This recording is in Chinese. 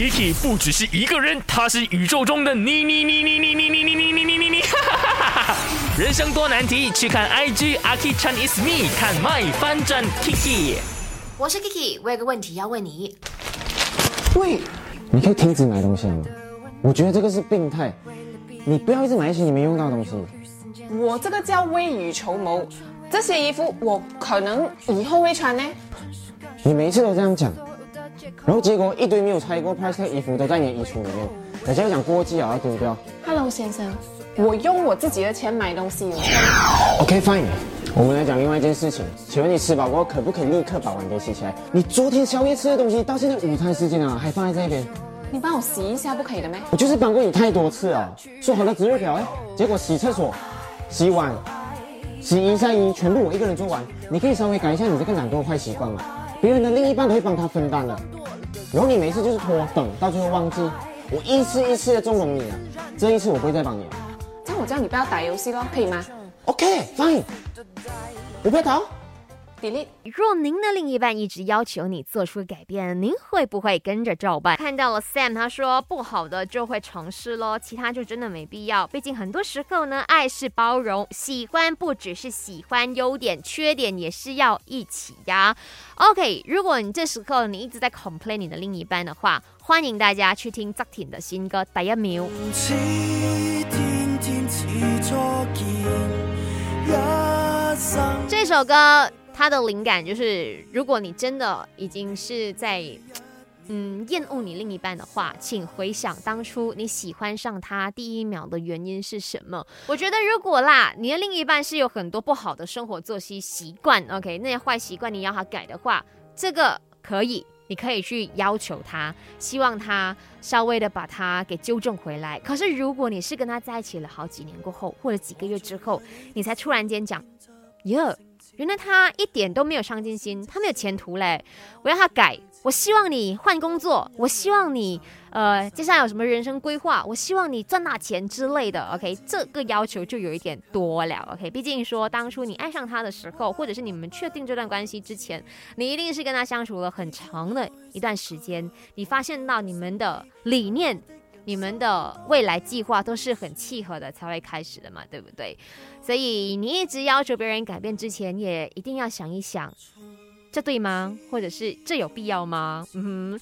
Kiki 不只是一个人，他是宇宙中的你你你你你你你你你你你你，人生多难题，去看 IG 阿 k i Chan is me，看 My 翻转 Kiki。我是 Kiki，我有个问题要问你。喂，你可以停止买东西了吗？我觉得这个是病态，你不要一直买一些你没用到的东西。我这个叫未雨绸缪，这些衣服我可能以后会穿呢。你每次都这样讲，然后结果一堆没有拆过 price 的衣服都在你的衣橱里面，人家又讲过季啊要丢掉。Hello 先生，我用我自己的钱买东西哦。OK fine，我们来讲另外一件事情，请问你吃饱过后可不可以立刻把碗碟洗起来？你昨天宵夜吃的东西到现在午餐时间了还放在这边，你帮我洗一下不可以的咩？我就是帮过你太多次了，说好的值日表哎，结果洗厕所、洗碗、洗衣晒衣全部我一个人做完，你可以稍微改一下你这个懒惰坏习惯嘛，别人的另一半都会帮他分担的，然后你每次就是拖等到最后忘记，我一次一次的纵容你啊，这一次我不会再帮你了。这样我叫你不要打游戏咯，可以吗？OK fine，我不要逃。？Delete。若您的另一半一直要求你做出改变，您会不会跟着照办？看到了 Sam，他说不好的就会尝试咯，其他就真的没必要。毕竟很多时候呢，爱是包容，喜欢不只是喜欢优点，缺点也是要一起呀。OK，如果你这时候你一直在 complain 你的另一半的话，欢迎大家去听 z a k t i n 的新歌《第一秒》。这首歌他的灵感就是，如果你真的已经是在。嗯，厌恶你另一半的话，请回想当初你喜欢上他第一秒的原因是什么？我觉得如果啦，你的另一半是有很多不好的生活作息习惯，OK，那些坏习惯你要他改的话，这个可以，你可以去要求他，希望他稍微的把它给纠正回来。可是如果你是跟他在一起了好几年过后，或者几个月之后，你才突然间讲，哟。原来他一点都没有上进心，他没有前途嘞！我要他改，我希望你换工作，我希望你呃接下来有什么人生规划，我希望你赚大钱之类的。OK，这个要求就有一点多了。OK，毕竟说当初你爱上他的时候，或者是你们确定这段关系之前，你一定是跟他相处了很长的一段时间，你发现到你们的理念。你们的未来计划都是很契合的，才会开始的嘛，对不对？所以你一直要求别人改变之前，也一定要想一想，这对吗？或者是这有必要吗？嗯哼。